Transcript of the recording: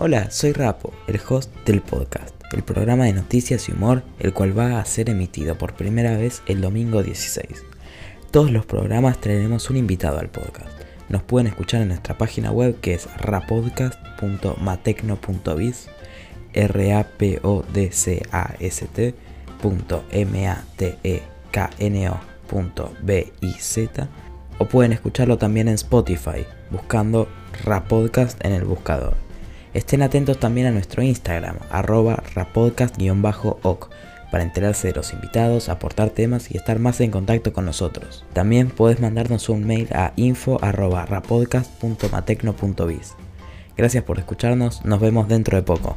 Hola, soy Rapo, el host del podcast, el programa de noticias y humor, el cual va a ser emitido por primera vez el domingo 16. Todos los programas traeremos un invitado al podcast. Nos pueden escuchar en nuestra página web que es rapodcast.matecno.biz, r a p o d c a s t.m a t e k n o.biz o pueden escucharlo también en Spotify buscando Rapodcast en el buscador. Estén atentos también a nuestro Instagram, arroba rapodcast-oc, para enterarse de los invitados, aportar temas y estar más en contacto con nosotros. También puedes mandarnos un mail a info.rapodcast.matecno.biz. Gracias por escucharnos, nos vemos dentro de poco.